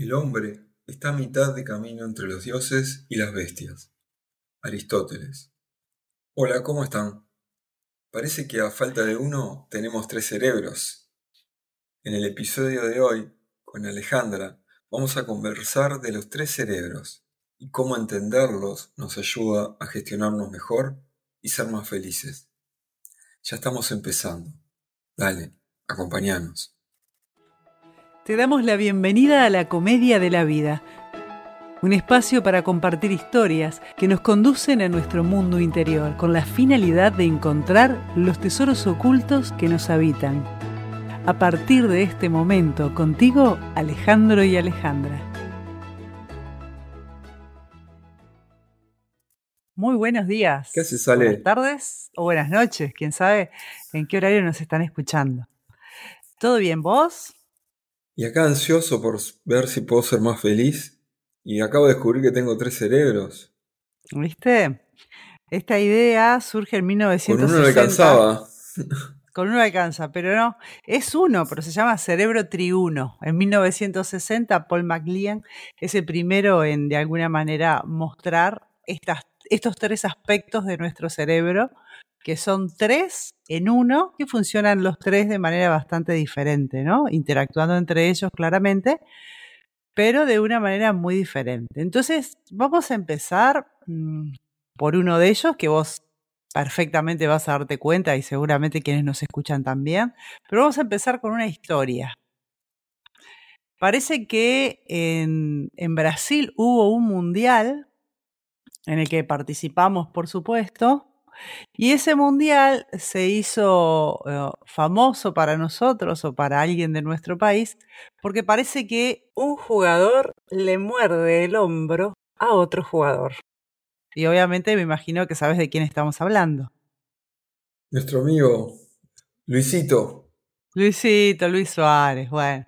El hombre está a mitad de camino entre los dioses y las bestias. Aristóteles. Hola, ¿cómo están? Parece que a falta de uno tenemos tres cerebros. En el episodio de hoy, con Alejandra, vamos a conversar de los tres cerebros y cómo entenderlos nos ayuda a gestionarnos mejor y ser más felices. Ya estamos empezando. Dale, acompáñanos. Te damos la bienvenida a la Comedia de la Vida, un espacio para compartir historias que nos conducen a nuestro mundo interior con la finalidad de encontrar los tesoros ocultos que nos habitan. A partir de este momento, contigo, Alejandro y Alejandra. Muy buenos días. ¿Qué haces, Ale? Buenas tardes o buenas noches, quién sabe en qué horario nos están escuchando. ¿Todo bien vos? Y acá ansioso por ver si puedo ser más feliz. Y acabo de descubrir que tengo tres cerebros. ¿Viste? Esta idea surge en 1960. Con uno no alcanzaba. Con uno alcanza, pero no. Es uno, pero se llama cerebro triuno. En 1960, Paul MacLean es el primero en, de alguna manera, mostrar estas, estos tres aspectos de nuestro cerebro que son tres en uno, que funcionan los tres de manera bastante diferente, ¿no? Interactuando entre ellos claramente, pero de una manera muy diferente. Entonces, vamos a empezar mm, por uno de ellos, que vos perfectamente vas a darte cuenta y seguramente quienes nos escuchan también, pero vamos a empezar con una historia. Parece que en, en Brasil hubo un mundial en el que participamos, por supuesto, y ese mundial se hizo eh, famoso para nosotros o para alguien de nuestro país porque parece que un jugador le muerde el hombro a otro jugador. Y obviamente me imagino que sabes de quién estamos hablando. Nuestro amigo Luisito. Luisito, Luis Suárez, bueno.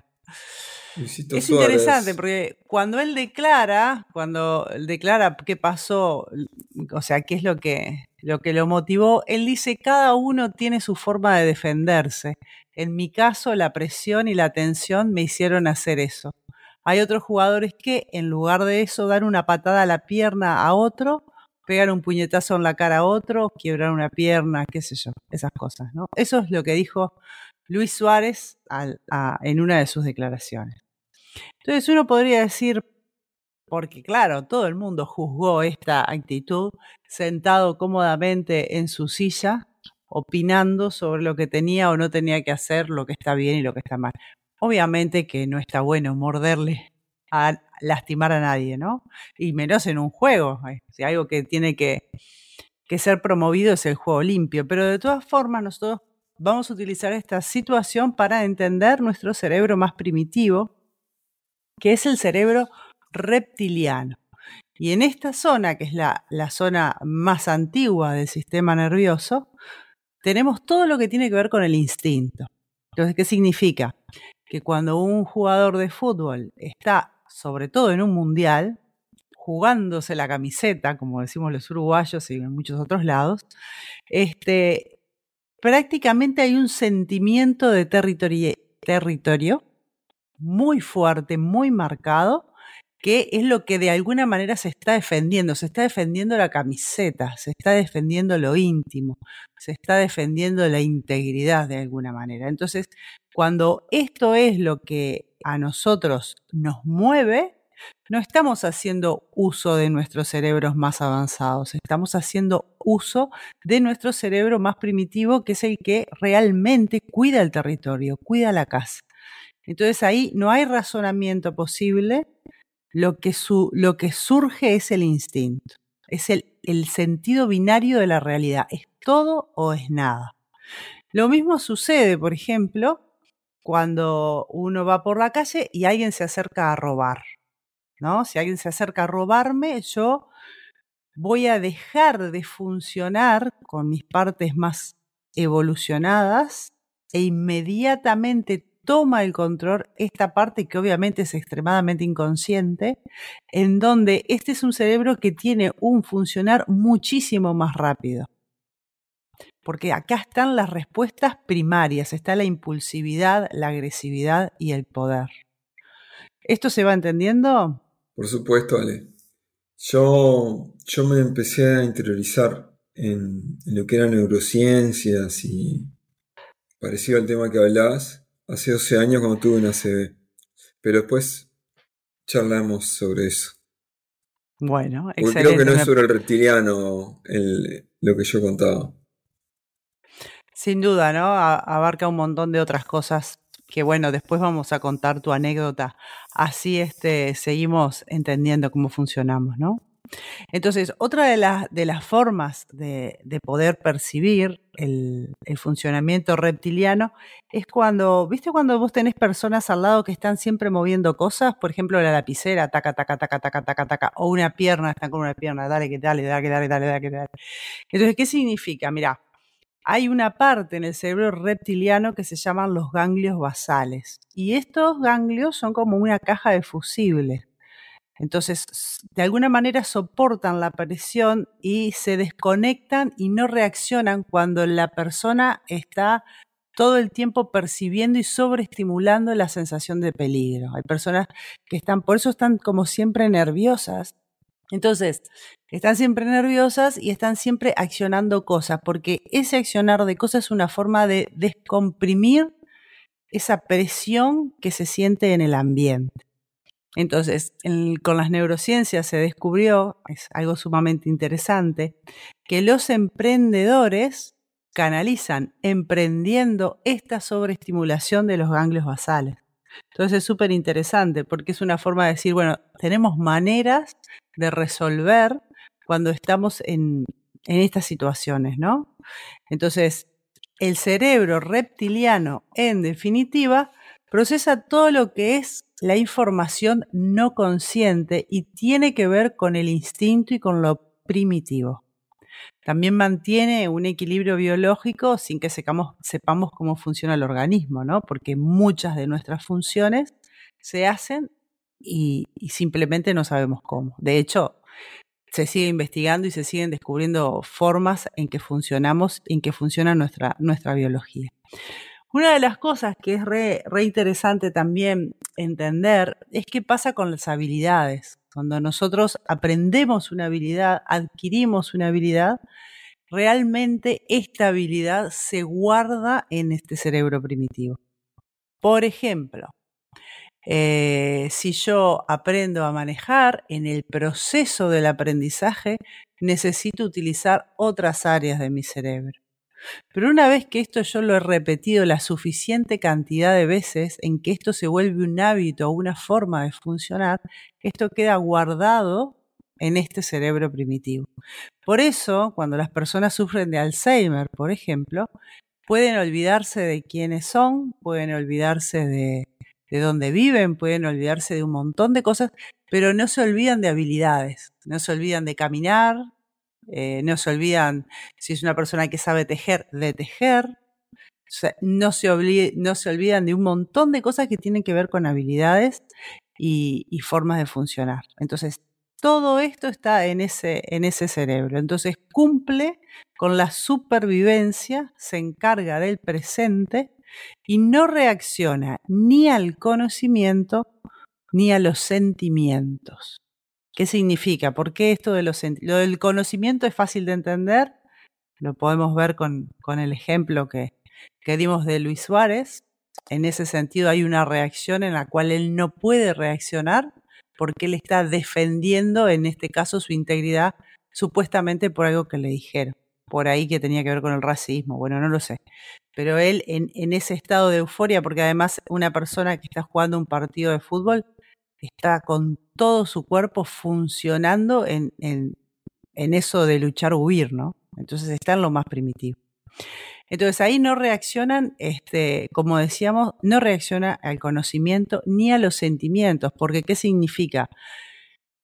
Luisito es Suárez. interesante porque cuando él declara, cuando él declara qué pasó, o sea, qué es lo que, lo que lo motivó, él dice, cada uno tiene su forma de defenderse. En mi caso, la presión y la tensión me hicieron hacer eso. Hay otros jugadores que, en lugar de eso, dan una patada a la pierna a otro, pegan un puñetazo en la cara a otro, quiebran una pierna, qué sé yo, esas cosas. Eso es lo que dijo Luis Suárez en una de sus declaraciones. Entonces uno podría decir, porque claro, todo el mundo juzgó esta actitud sentado cómodamente en su silla, opinando sobre lo que tenía o no tenía que hacer, lo que está bien y lo que está mal. Obviamente que no está bueno morderle a lastimar a nadie, ¿no? Y menos en un juego. Si algo que tiene que, que ser promovido es el juego limpio. Pero de todas formas, nosotros vamos a utilizar esta situación para entender nuestro cerebro más primitivo, que es el cerebro reptiliano. Y en esta zona, que es la, la, zona más antigua del sistema nervioso, tenemos todo lo que tiene que ver con el instinto. Entonces, ¿qué significa? Que cuando un jugador de fútbol está, sobre todo en un mundial, jugándose la camiseta, como decimos los uruguayos y en muchos otros lados, este, prácticamente hay un sentimiento de territorio, territorio muy fuerte, muy marcado, que es lo que de alguna manera se está defendiendo. Se está defendiendo la camiseta, se está defendiendo lo íntimo, se está defendiendo la integridad de alguna manera. Entonces, cuando esto es lo que a nosotros nos mueve, no estamos haciendo uso de nuestros cerebros más avanzados, estamos haciendo uso de nuestro cerebro más primitivo, que es el que realmente cuida el territorio, cuida la casa. Entonces ahí no hay razonamiento posible, lo que, su, lo que surge es el instinto, es el, el sentido binario de la realidad, es todo o es nada. Lo mismo sucede, por ejemplo, cuando uno va por la calle y alguien se acerca a robar. ¿no? Si alguien se acerca a robarme, yo voy a dejar de funcionar con mis partes más evolucionadas e inmediatamente toma el control esta parte que obviamente es extremadamente inconsciente, en donde este es un cerebro que tiene un funcionar muchísimo más rápido. Porque acá están las respuestas primarias, está la impulsividad, la agresividad y el poder. ¿Esto se va entendiendo? Por supuesto, Ale. Yo, yo me empecé a interiorizar en, en lo que eran neurociencias y parecido al tema que hablabas hace 12 años cuando tuve una CB. Pero después charlamos sobre eso. Bueno, Porque excelente. creo que no es sobre el reptiliano el- lo que yo contaba. Sin duda, ¿no? A- abarca un montón de otras cosas que, bueno, después vamos a contar tu anécdota. Así este, seguimos entendiendo cómo funcionamos, ¿no? Entonces, otra de, las formas de, de poder percibir el, el funcionamiento reptiliano es cuando, ¿viste cuando vos tenés personas al lado que están siempre moviendo cosas? Por ejemplo, la lapicera, taca, taca, taca, taca, taca, taca, o una pierna, están con una pierna, dale, que dale, dale, dale, dale, dale, dale. Entonces, ¿qué significa? Mirá, hay una parte en el cerebro reptiliano que se llaman los ganglios basales. Y estos ganglios son como una caja de fusibles. Entonces, de alguna manera soportan la presión y se desconectan y no reaccionan cuando la persona está todo el tiempo percibiendo y sobreestimulando la sensación de peligro. Hay personas que están, por eso están como siempre nerviosas. Entonces, están siempre nerviosas y están siempre accionando cosas, porque ese accionar de cosas es una forma de descomprimir esa presión que se siente en el ambiente. Entonces, en- con las neurociencias se descubrió, es algo sumamente interesante, que los emprendedores canalizan emprendiendo esta sobreestimulación de los ganglios basales. Entonces es súper interesante porque es una forma de decir, bueno, tenemos maneras de resolver cuando estamos en, en estas situaciones, ¿no? Entonces, el cerebro reptiliano, en definitiva, procesa todo lo que es la información no consciente y tiene que ver con el instinto y con lo primitivo. También mantiene un equilibrio biológico sin que sepamos, cómo funciona el organismo, ¿no? Porque muchas de nuestras funciones se hacen y, simplemente no sabemos cómo. De hecho, se sigue investigando y se siguen descubriendo formas en que funcionamos, en que funciona nuestra biología. Una de las cosas que es re, re interesante también entender es qué pasa con las habilidades. Cuando nosotros aprendemos una habilidad, adquirimos una habilidad, realmente esta habilidad se guarda en este cerebro primitivo. Por ejemplo, eh, si yo aprendo a manejar, en el proceso del aprendizaje necesito utilizar otras áreas de mi cerebro. Pero una vez que esto yo lo he repetido la suficiente cantidad de veces en que esto se vuelve un hábito o una forma de funcionar, esto queda guardado en este cerebro primitivo. Por eso, cuando las personas sufren de Alzheimer, por ejemplo, pueden olvidarse de quiénes son, pueden olvidarse de, de dónde viven, pueden olvidarse de un montón de cosas, pero no se olvidan de habilidades, no se olvidan de caminar, eh, no se olvidan, si es una persona que sabe tejer, de tejer, no, se no se olvidan de un montón de cosas que tienen que ver con habilidades y, y formas de funcionar. Entonces, todo esto está en ese, en ese cerebro. Entonces, cumple con la supervivencia, se encarga del presente y no reacciona ni al conocimiento ni a los sentimientos. ¿Qué significa? ¿Por qué esto de los lo del conocimiento es fácil de entender? Lo podemos ver con, con el ejemplo que, que dimos de Luis Suárez. En ese sentido hay una reacción en la cual él no puede reaccionar porque él está defendiendo, en este caso, su integridad supuestamente por algo que le dijeron. Por ahí que tenía que ver con el racismo. Bueno, no lo sé. Pero él en, en ese estado de euforia, porque además una persona que está jugando un partido de fútbol está con todo su cuerpo funcionando en, en, en eso de luchar o huir, ¿no? Entonces está en lo más primitivo. Entonces ahí no reaccionan, este, como decíamos, no reacciona al conocimiento ni a los sentimientos, porque ¿qué significa?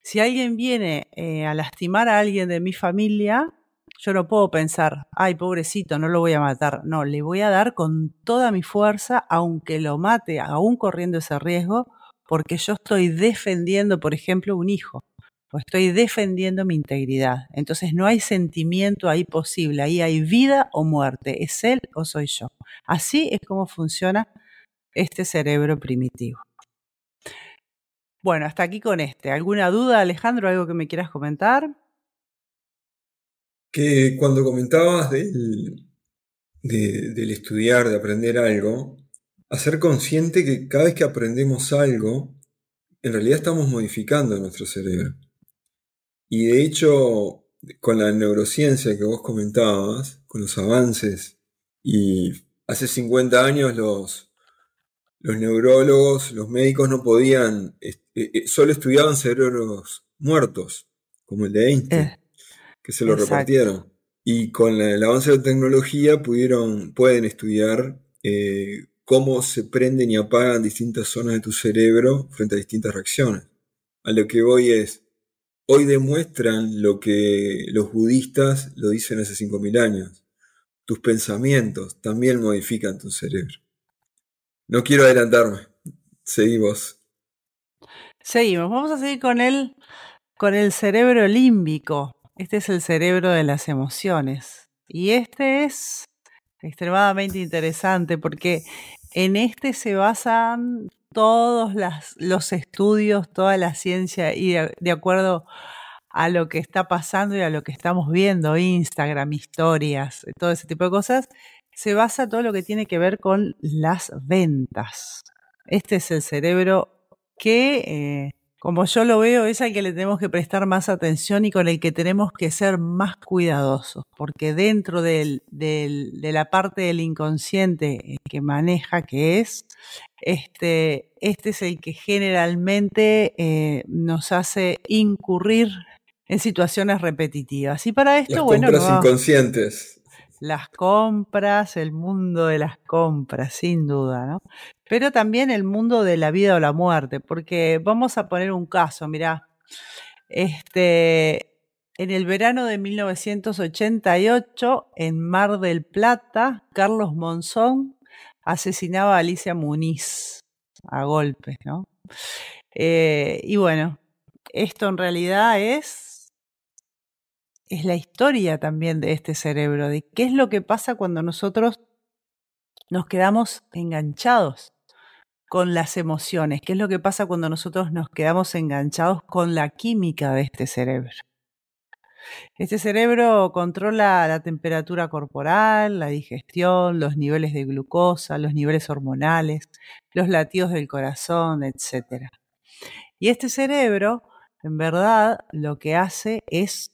Si alguien viene eh, a lastimar a alguien de mi familia, yo no puedo pensar, ay, pobrecito, no lo voy a matar. No, le voy a dar con toda mi fuerza, aunque lo mate, aún corriendo ese riesgo, porque yo estoy defendiendo, por ejemplo, un hijo, o estoy defendiendo mi integridad. Entonces no hay sentimiento ahí posible, ahí hay vida o muerte, es él o soy yo. Así es como funciona este cerebro primitivo. Bueno, hasta aquí con este. ¿Alguna duda, Alejandro? ¿Algo que me quieras comentar? Que cuando comentabas del, del estudiar, de aprender algo, hacer consciente que cada vez que aprendemos algo, en realidad estamos modificando nuestro cerebro. Y de hecho, con la neurociencia que vos comentabas, con los avances, y hace 50 años los, los neurólogos, los médicos no podían, eh, eh, solo estudiaban cerebros muertos, como el de Einstein, eh, que se lo repartieron. Y con el avance de la tecnología pudieron, pueden estudiar cómo se prenden y apagan distintas zonas de tu cerebro frente a distintas reacciones. A lo que voy es, hoy demuestran lo que los budistas lo dicen hace 5.000 años. Tus pensamientos también modifican tu cerebro. No quiero adelantarme. Seguimos. Seguimos. Vamos a seguir con el, con el cerebro límbico. Este es el cerebro de las emociones. Y este es extremadamente interesante porque en este se basan todos los estudios, toda la ciencia y de, acuerdo a lo que está pasando y a lo que estamos viendo, Instagram, historias, todo ese tipo de cosas, se basa todo lo que tiene que ver con las ventas. Este es el cerebro que, eh, como yo lo veo, es al que le tenemos que prestar más atención y con el que tenemos que ser más cuidadosos, porque dentro de la parte del inconsciente que maneja, que es este, este es el que generalmente eh, nos hace incurrir en situaciones repetitivas. Y para esto, las bueno. Compras inconscientes. Las compras, el mundo de las compras, sin duda, ¿no? Pero también el mundo de la vida o la muerte, porque vamos a poner un caso, mirá. Este, en el verano de 1988, en Mar del Plata, Carlos Monzón asesinaba a Alicia Muniz a golpes, ¿no? Eh, y bueno, esto en realidad es, es la historia también de este cerebro, de qué es lo que pasa cuando nosotros nos quedamos enganchados con las emociones, qué es lo que pasa cuando nosotros nos quedamos enganchados con la química de este cerebro. Este cerebro controla la temperatura corporal, la digestión, los niveles de glucosa, los niveles hormonales, los latidos del corazón, etc. Y este cerebro, en verdad, lo que hace es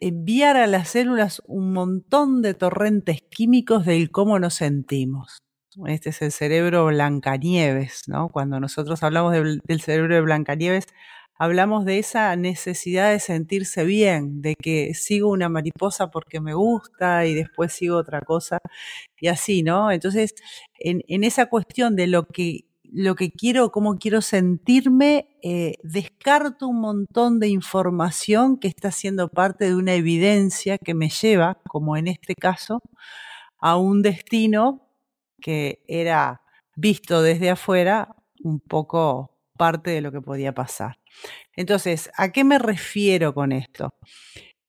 enviar a las células un montón de torrentes químicos del cómo nos sentimos. Este es el cerebro Blancanieves, ¿no? Cuando nosotros hablamos del, cerebro de Blancanieves, hablamos de esa necesidad de sentirse bien, de que sigo una mariposa porque me gusta y después sigo otra cosa y así, ¿no? Entonces, en, esa cuestión de lo que, lo que quiero, cómo quiero sentirme, eh, descarto un montón de información que está siendo parte de una evidencia que me lleva, como en este caso, a un destino que era visto desde afuera un poco parte de lo que podía pasar. Entonces, ¿a qué me refiero con esto?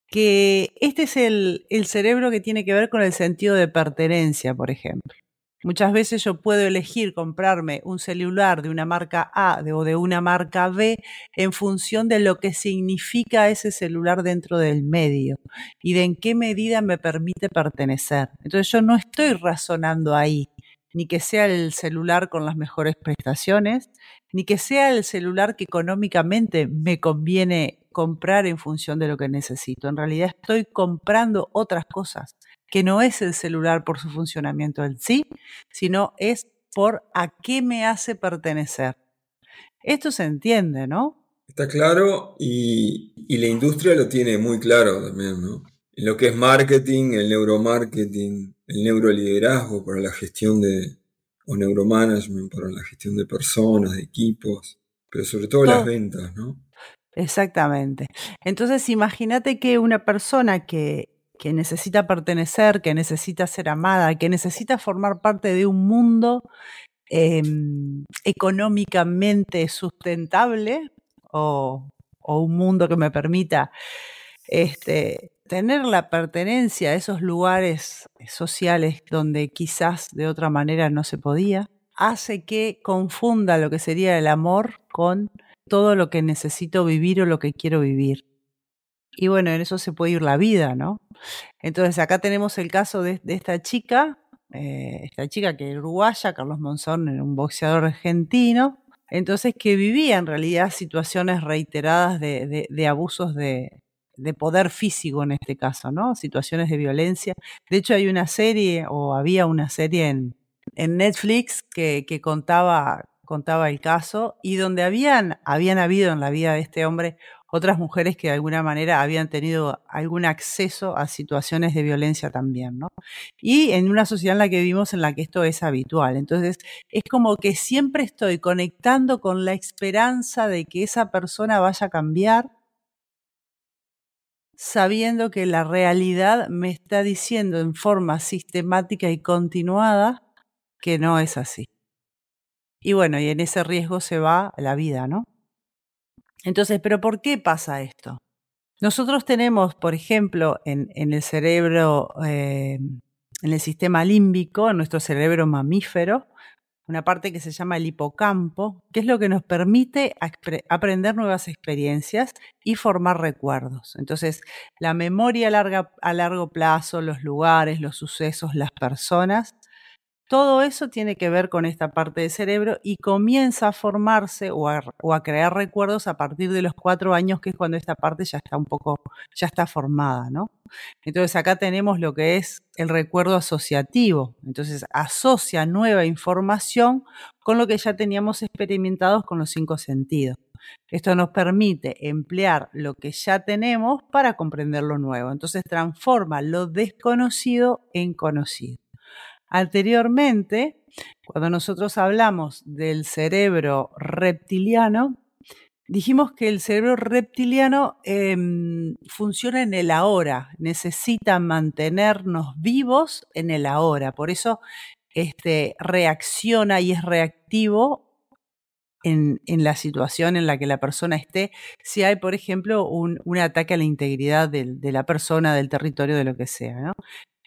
Que este es el, cerebro que tiene que ver con el sentido de pertenencia, por ejemplo. Muchas veces yo puedo elegir comprarme un celular de una marca A o de una marca B en función de lo que significa ese celular dentro del medio y de en qué medida me permite pertenecer. Entonces yo no estoy razonando ahí, ni que sea el celular con las mejores prestaciones, ni que sea el celular que económicamente me conviene comprar en función de lo que necesito. En realidad estoy comprando otras cosas, que no es el celular por su funcionamiento en sí, sino es por a qué me hace pertenecer. Esto se entiende, ¿no? Está claro y, la industria lo tiene muy claro también, ¿no? Lo que es marketing, el neuromarketing, el neuroliderazgo para la gestión de, o neuromanagement para la gestión de personas, de equipos, pero sobre todo las ventas, ¿no? Exactamente. Entonces, imagínate que una persona que, que necesita pertenecer, que necesita ser amada, que necesita formar parte de un mundo em, económicamente sustentable o, o, un mundo que me permita este, tener la pertenencia a esos lugares sociales donde quizás de otra manera no se podía, hace que confunda lo que sería el amor con todo lo que necesito vivir o lo que quiero vivir. Y bueno, en eso se puede ir la vida, ¿no? Entonces acá tenemos el caso de, esta chica, eh, esta chica que es uruguaya, Carlos Monzón, un boxeador argentino, entonces que vivía en realidad situaciones reiteradas de, abusos de, poder físico en este caso, ¿no? Situaciones de violencia. De hecho hay una serie, o había una serie en, Netflix que, que contaba contaba el caso y donde habían, habían habido en la vida de este hombre otras mujeres que de alguna manera habían tenido algún acceso a situaciones de violencia también, ¿no? Y en una sociedad en la que vivimos en la que esto es habitual. Entonces, es como que siempre estoy conectando con la esperanza de que esa persona vaya a cambiar, sabiendo que la realidad me está diciendo en forma sistemática y continuada que no es así. Y bueno, y en ese riesgo se va la vida, ¿no? Entonces, ¿pero por qué pasa esto? Nosotros tenemos, por ejemplo, en, el cerebro, eh, en el sistema límbico, en nuestro cerebro mamífero, una parte que se llama el hipocampo, que es lo que nos permite aprender nuevas experiencias y formar recuerdos. Entonces, la memoria a largo plazo, los lugares, los sucesos, las personas, todo eso tiene que ver con esta parte del cerebro y comienza a formarse o a, crear recuerdos a partir de los cuatro años, que es cuando esta parte ya está un poco, ya está formada, ¿no? Entonces acá tenemos lo que es el recuerdo asociativo. Entonces asocia nueva información con lo que ya teníamos experimentados con los cinco sentidos. Esto nos permite emplear lo que ya tenemos para comprender lo nuevo. Entonces transforma lo desconocido en conocido. Anteriormente, cuando nosotros hablamos del cerebro reptiliano, dijimos que el cerebro reptiliano em, funciona en el ahora, necesita mantenernos vivos en el ahora, por eso este, reacciona y es reactivo en, la situación en la que la persona esté, si hay, por ejemplo, un, ataque a la integridad de, de, la persona, del territorio, de lo que sea. ¿no?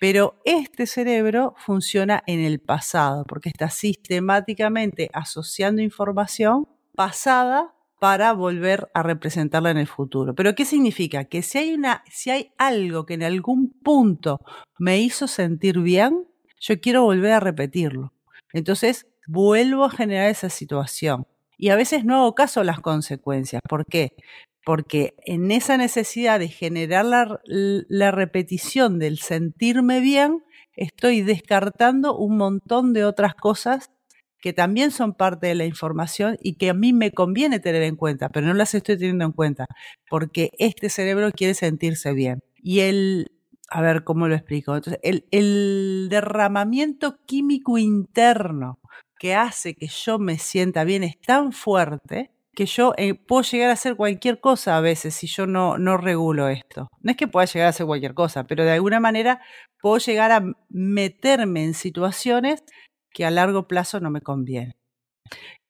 Pero este cerebro funciona en el pasado, porque está sistemáticamente asociando información pasada para volver a representarla en el futuro. Pero ¿qué significa? Que si hay, una, si hay algo que en algún punto me hizo sentir bien, yo quiero volver a repetirlo. Entonces, vuelvo a generar esa situación. Y a veces no hago caso las consecuencias. ¿Por qué? Porque en esa necesidad de generar la, repetición del sentirme bien, estoy descartando un montón de otras cosas que también son parte de la información y que a mí me conviene tener en cuenta, pero no las estoy teniendo en cuenta, porque este cerebro quiere sentirse bien. Y el, a ver cómo lo explico, el, el derramamiento químico interno que hace que yo me sienta bien es tan fuerte que yo eh, puedo llegar a hacer cualquier cosa a veces si yo no, no regulo esto. No es que pueda llegar a hacer cualquier cosa, pero de alguna manera puedo llegar a meterme en situaciones que a largo plazo no me convienen.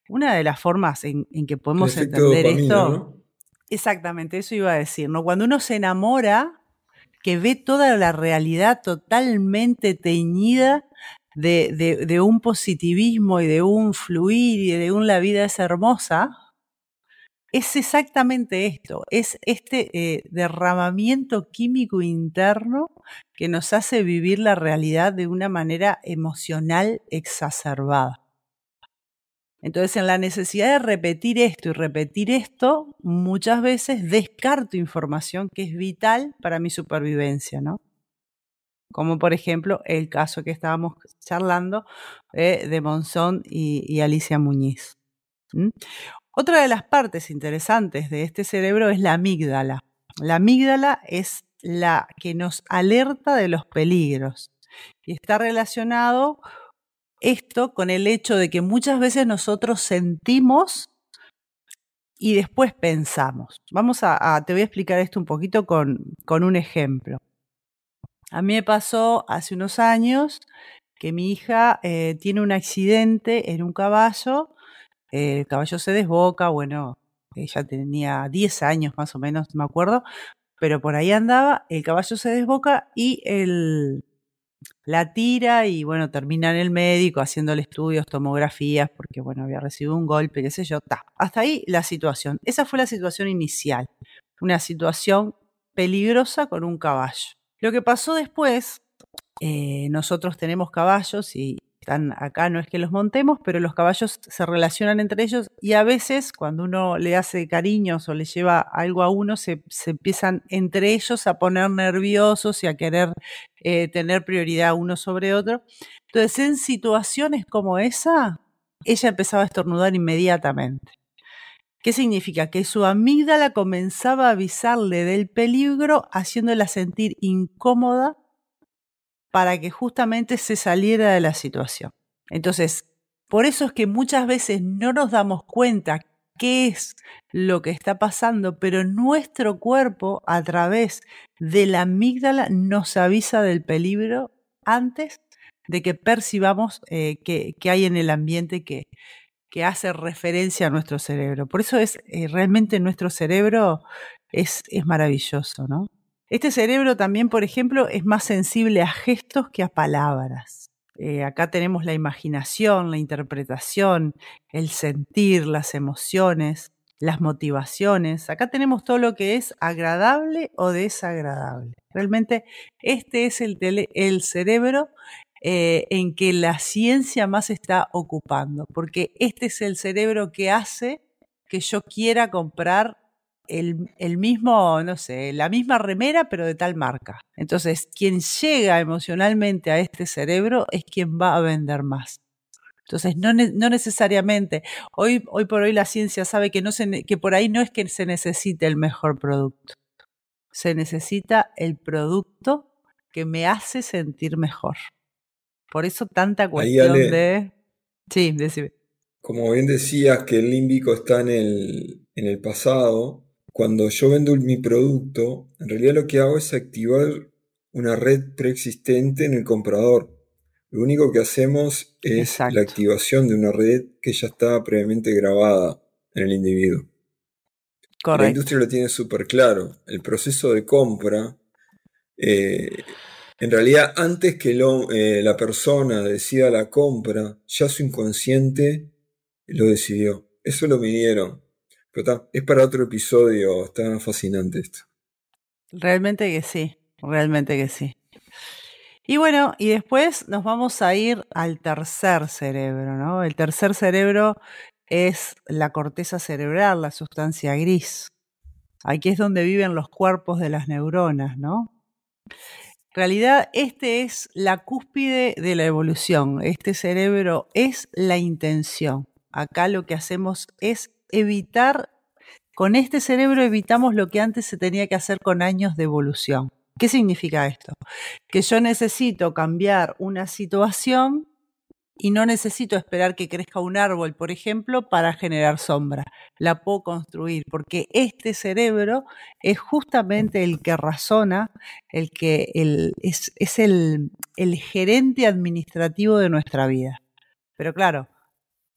Una de las formas en, que podemos entender esto, exactamente, eso iba a decir, ¿no? Cuando uno se enamora, que ve toda la realidad totalmente teñida de, de un positivismo y de un fluir y de un la vida es hermosa, es exactamente esto, es este eh, derramamiento químico interno que nos hace vivir la realidad de una manera emocional exacerbada. Entonces, en la necesidad de repetir esto y repetir esto, muchas veces descarto información que es vital para mi supervivencia, ¿no? Como por ejemplo el caso que estábamos charlando eh, de Monzón y, Alicia Muñiz. Otra de las partes interesantes de este cerebro es la amígdala. La amígdala es la que nos alerta de los peligros y está relacionado esto con el hecho de que muchas veces nosotros sentimos y después pensamos. Vamos a, te voy a explicar esto un poquito con, con un ejemplo. A mí me pasó hace unos años que mi hija eh, tiene un accidente en un caballo el caballo se desboca, bueno, ella tenía 10 años más o menos, me acuerdo, pero por ahí andaba, el caballo se desboca y el, la tira y bueno, termina en el médico haciéndole estudios, tomografías, porque bueno, había recibido un golpe, qué sé yo. Ta. Hasta ahí la situación. Esa fue la situación inicial. Una situación peligrosa con un caballo. Lo que pasó después, eh, nosotros tenemos caballos y están acá, no es que los montemos, pero los caballos se relacionan entre ellos y a veces cuando uno le hace cariños o le lleva algo a uno, se, empiezan entre ellos a poner nerviosos y a querer eh, tener prioridad uno sobre otro. Entonces, en situaciones como esa, ella empezaba a estornudar inmediatamente. ¿Qué significa? Que su amígdala comenzaba a avisarle del peligro, haciéndola sentir incómoda para que justamente se saliera de la situación. Entonces, por eso es que muchas veces no nos damos cuenta qué es lo que está pasando, pero nuestro cuerpo a través de la amígdala nos avisa del peligro antes de que percibamos eh, que, hay en el ambiente que, hace referencia a nuestro cerebro. Por eso es eh, realmente nuestro cerebro es maravilloso, ¿no? Este cerebro también, por ejemplo, es más sensible a gestos que a palabras. Eh, acá tenemos la imaginación, la interpretación, el sentir, las emociones, las motivaciones. Acá tenemos todo lo que es agradable o desagradable. Realmente este es el, cerebro eh, en que la ciencia más está ocupando, porque este es el cerebro que hace que yo quiera comprar el, mismo, no sé, la misma remera, pero de tal marca. Entonces, quien llega emocionalmente a este cerebro es quien va a vender más. Entonces, no, no necesariamente, hoy, hoy por hoy la ciencia sabe que, no se, que por ahí no es que se necesite el mejor producto, se necesita el producto que me hace sentir mejor. Por eso tanta cuestión de... Sí, decime. Como bien decías que el límbico está en el, en el pasado, cuando yo vendo mi producto, en realidad lo que hago es activar una red preexistente en el comprador. Lo único que hacemos es la activación de una red que ya está previamente grabada en el individuo. La industria lo tiene súper claro. El proceso de compra, eh, en realidad antes que eh, la persona decida la compra, ya su inconsciente lo decidió. Eso lo midieron es para otro episodio, está fascinante esto. Realmente que sí, realmente que sí. Y bueno, y después nos vamos a ir al tercer cerebro, ¿no? El tercer cerebro es la corteza cerebral, la sustancia gris. Aquí es donde viven los cuerpos de las neuronas, ¿no? En realidad, este es la cúspide de la evolución. Este cerebro es la intención. Acá lo que hacemos es evitar, con este cerebro evitamos lo que antes se tenía que hacer con años de evolución. ¿Qué significa esto? Que yo necesito cambiar una situación y no necesito esperar que crezca un árbol, por ejemplo, para generar sombra. La puedo construir porque este cerebro es justamente el que razona, el que es, es el, el gerente administrativo de nuestra vida. Pero claro,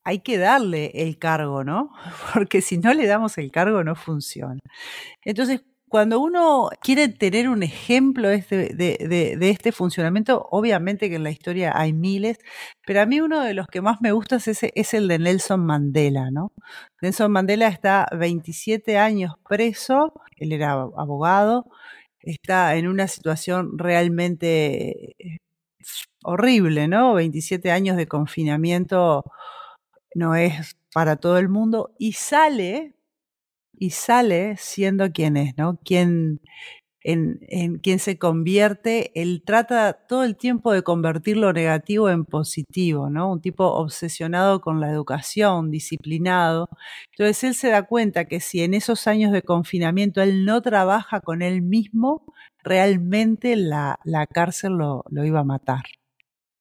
hay que darle el cargo, ¿no? Porque si no le damos el cargo no funciona. Entonces, cuando uno quiere tener un ejemplo de este, de, este, funcionamiento, obviamente que en la historia hay miles, pero a mí uno de los que más me gusta es, es el de Nelson Mandela, ¿no? Nelson Mandela está 27 años preso, él era abogado, está en una situación realmente eh, horrible, ¿no? 27 años de confinamiento no es para todo el mundo y sale y sale siendo quien es, ¿no? Quien en, en quien se convierte, él trata todo el tiempo de convertir lo negativo en positivo, ¿no? Un tipo obsesionado con la educación, disciplinado. Entonces él se da cuenta que si en esos años de confinamiento él no trabaja con él mismo, realmente la, la cárcel lo, lo iba a matar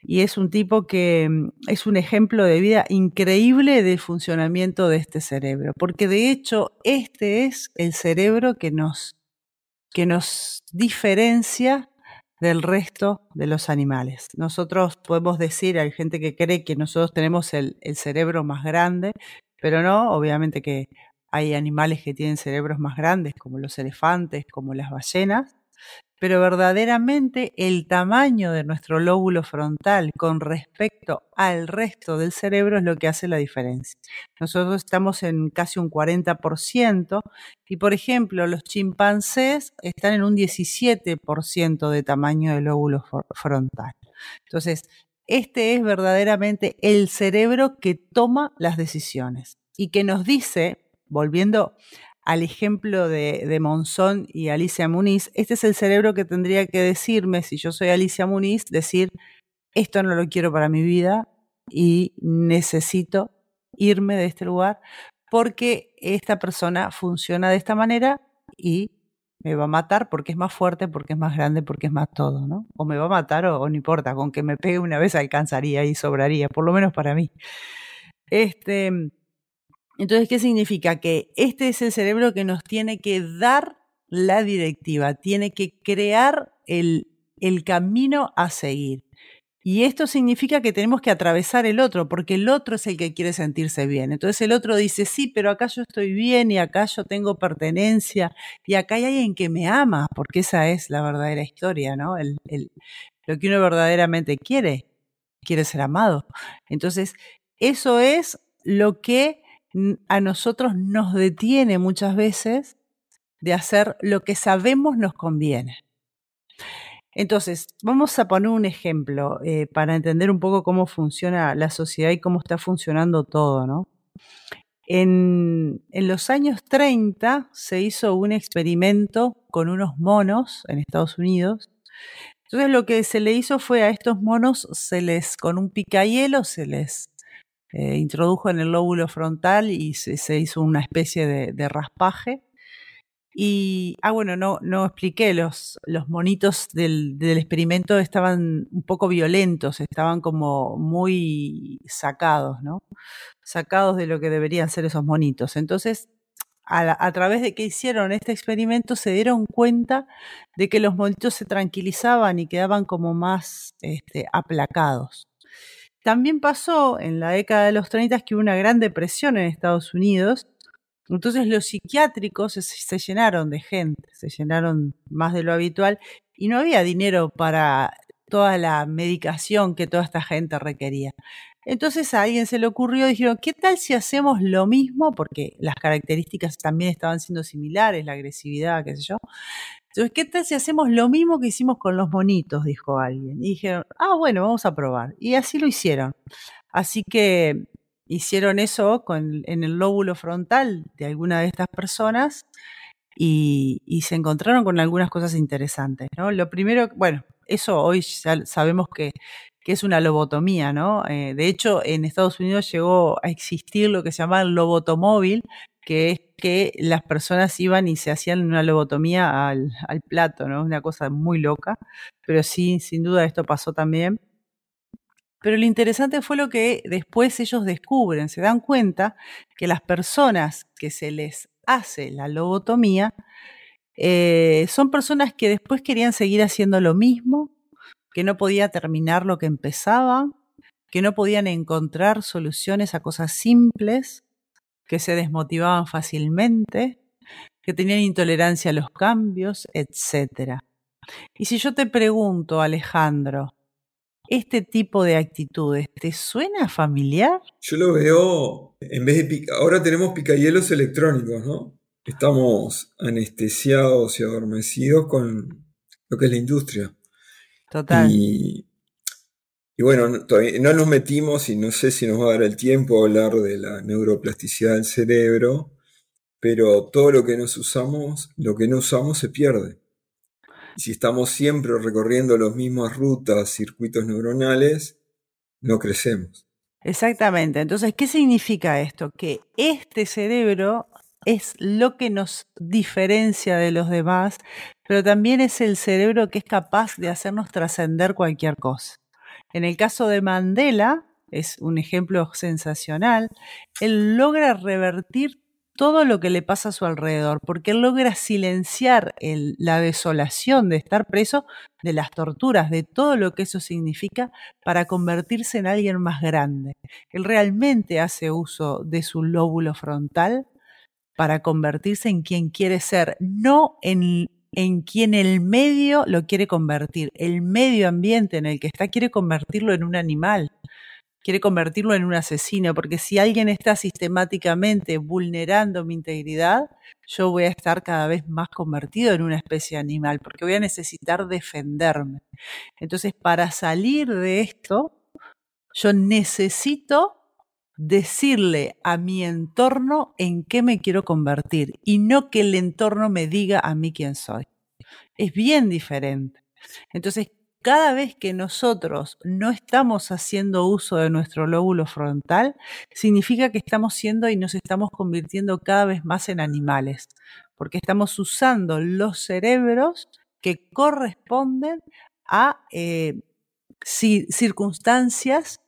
y es un tipo que mm, es un ejemplo de vida increíble de funcionamiento de este cerebro, porque de hecho este es el cerebro que nos, que nos diferencia del resto de los animales. Nosotros podemos decir, hay gente que cree que nosotros tenemos el cerebro más grande, pero no, obviamente que hay animales que tienen cerebros más grandes, como los elefantes, como las ballenas, pero verdaderamente el tamaño de nuestro lóbulo frontal con respecto al resto del cerebro es lo que hace la diferencia. Nosotros estamos en casi un 40% y, por ejemplo, los chimpancés están en un 17% de tamaño del lóbulo frontal. Entonces, este es verdaderamente el cerebro que toma las decisiones y que nos dice, volviendo al ejemplo de, Monzón y Alicia Muniz, este es el cerebro que tendría que decirme, si yo soy Alicia Muniz, decir, esto no lo quiero para mi vida y necesito irme de este lugar porque esta persona funciona de esta manera y me va a matar porque es más fuerte, porque es más grande, porque es más todo, ¿no? O me va a matar o, o no importa, con que me pegue una vez alcanzaría y sobraría, por lo menos para mí. Este, entonces, ¿qué significa? Que este es el cerebro que nos tiene que dar la directiva, tiene que crear el, el camino a seguir. Y esto significa que tenemos que atravesar el otro, porque el otro es el que quiere sentirse bien. Entonces el otro dice, sí, pero acá yo estoy bien y acá yo tengo pertenencia y acá hay alguien que me ama, porque esa es la verdadera historia, ¿no? Lo que uno verdaderamente quiere, quiere ser amado. Entonces, eso es lo que a nosotros nos detiene muchas veces de hacer lo que sabemos nos conviene. Entonces, vamos a poner un ejemplo eh, para entender un poco cómo funciona la sociedad y cómo está funcionando todo, ¿no? En, en, los años 30 se hizo un experimento con unos monos en Estados Unidos. Entonces lo que se le hizo fue a estos monos, se les, con un picahielo, se les eh, introdujo en el lóbulo frontal y se, hizo una especie de, raspaje. Y, ah, bueno, no, no expliqué, los, los monitos del, del, experimento estaban un poco violentos, estaban como muy sacados, ¿no? Sacados de lo que deberían ser esos monitos. Entonces, a, través de que hicieron este experimento, se dieron cuenta de que los monitos se tranquilizaban y quedaban como más este, aplacados. También pasó en la década de los 30 que hubo una gran depresión en Estados Unidos. Entonces los psiquiátricos se, llenaron de gente, se llenaron más de lo habitual y no había dinero para toda la medicación que toda esta gente requería. Entonces a alguien se le ocurrió, dijeron, ¿qué tal si hacemos lo mismo? Porque las características también estaban siendo similares, la agresividad, qué sé yo. Entonces, ¿qué tal si hacemos lo mismo que hicimos con los monitos? Dijo alguien. Y dijeron, ah, bueno, vamos a probar. Y así lo hicieron. Así que hicieron eso en el lóbulo frontal de alguna de estas personas y, se encontraron con algunas cosas interesantes. ¿no? Lo primero, bueno, eso hoy sabemos que, es una lobotomía, ¿no? Eh, de hecho, en Estados Unidos llegó a existir lo que se llama el lobotomóvil, que es que las personas iban y se hacían una lobotomía al, plato, ¿no? Una cosa muy loca, pero sí, sin duda esto pasó también. Pero lo interesante fue lo que después ellos descubren, se dan cuenta que las personas que se les hace la lobotomía eh, son personas que después querían seguir haciendo lo mismo, que no podía terminar lo que empezaban, que no podían encontrar soluciones a cosas simples, que se desmotivaban fácilmente, que tenían intolerancia a los cambios, etc. Y si yo te pregunto, Alejandro, ¿este tipo de actitudes te suena familiar? Yo lo veo, en vez de ahora tenemos picahielos electrónicos, ¿no? Estamos anestesiados y adormecidos con lo que es la industria. Total. Y bueno, todavía no nos metimos y no sé si nos va a dar el tiempo a hablar de la neuroplasticidad del cerebro, pero todo lo que nos usamos, lo que no usamos se pierde. Si estamos siempre recorriendo las mismas rutas, circuitos neuronales, no crecemos. Exactamente. Entonces, ¿qué significa esto? Que este cerebro es lo que nos diferencia de los demás, pero también es el cerebro que es capaz de hacernos trascender cualquier cosa. En el caso de Mandela, es un ejemplo sensacional, él logra revertir todo lo que le pasa a su alrededor, porque él logra silenciar la desolación de estar preso, de las torturas, de todo lo que eso significa, para convertirse en alguien más grande. Él realmente hace uso de su lóbulo frontal para convertirse en quien quiere ser, no en en quien el medio lo quiere convertir. El medio ambiente en el que está quiere convertirlo en un animal, quiere convertirlo en un asesino, porque si alguien está sistemáticamente vulnerando mi integridad, yo voy a estar cada vez más convertido en una especie animal, porque voy a necesitar defenderme. Entonces, para salir de esto, yo necesito decirle a mi entorno en qué me quiero convertir y no que el entorno me diga a mí quién soy. Es bien diferente. Entonces, cada vez que nosotros no estamos haciendo uso de nuestro lóbulo frontal, significa que estamos siendo y nos estamos convirtiendo cada vez más en animales, porque estamos usando los cerebros que corresponden a eh, circunstancias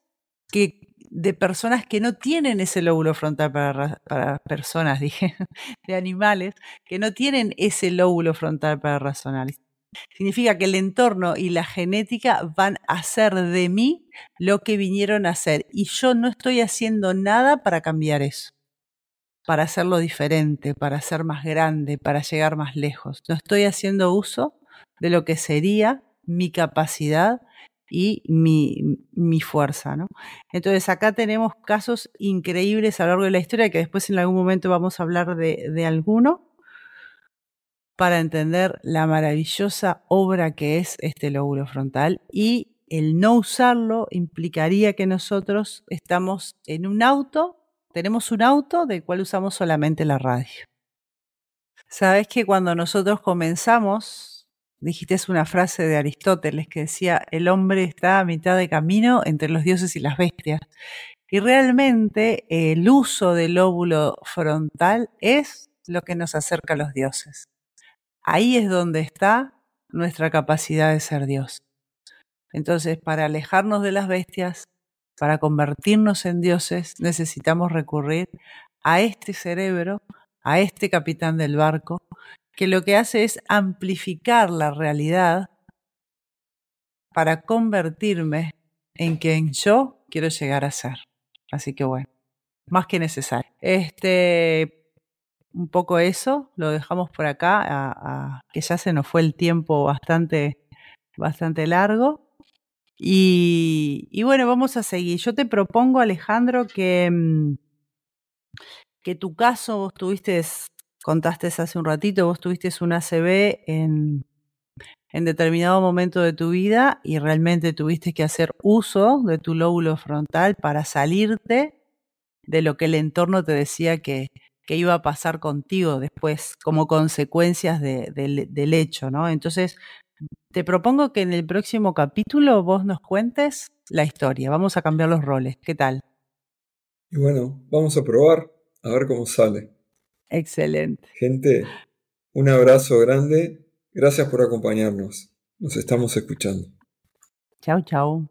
que de personas que no tienen ese lóbulo frontal para, personas, dije, de animales, que no tienen ese lóbulo frontal para razonar. Significa que el entorno y la genética van a hacer de mí lo que vinieron a hacer y yo no estoy haciendo nada para cambiar eso, para hacerlo diferente, para ser más grande, para llegar más lejos. No estoy haciendo uso de lo que sería mi capacidad y mi, fuerza. ¿no? Entonces acá tenemos casos increíbles a lo largo de la historia que después en algún momento vamos a hablar de, de alguno para entender la maravillosa obra que es este lóbulo frontal y el no usarlo implicaría que nosotros estamos en un auto, tenemos un auto del cual usamos solamente la radio. Sabes que cuando nosotros comenzamos dijiste es una frase de Aristóteles que decía, el hombre está a mitad de camino entre los dioses y las bestias. Y realmente el uso del lóbulo frontal es lo que nos acerca a los dioses. Ahí es donde está nuestra capacidad de ser Dios. Entonces, para alejarnos de las bestias, para convertirnos en dioses, necesitamos recurrir a este cerebro, a este capitán del barco, que lo que hace es amplificar la realidad para convertirme en quien yo quiero llegar a ser. Así que bueno, más que necesario. Este, un poco eso, lo dejamos por acá, que ya se nos fue el tiempo bastante, bastante largo. Y, y, bueno, vamos a seguir. Yo te propongo, Alejandro, que, mm, que tu caso vos tuviste contaste hace un ratito, vos tuviste un ACB en, en determinado momento de tu vida y realmente tuviste que hacer uso de tu lóbulo frontal para salirte de lo que el entorno te decía que, que iba a pasar contigo después como consecuencias del hecho, ¿no? Entonces, te propongo que en el próximo capítulo vos nos cuentes la historia. Vamos a cambiar los roles. ¿Qué tal? Y bueno, vamos a probar a ver cómo sale. Excelente. Gente, un abrazo grande. Gracias por acompañarnos. Nos estamos escuchando. Chao, chao.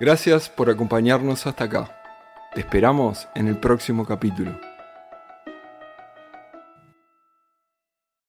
Gracias por acompañarnos hasta acá. Te esperamos en el próximo capítulo.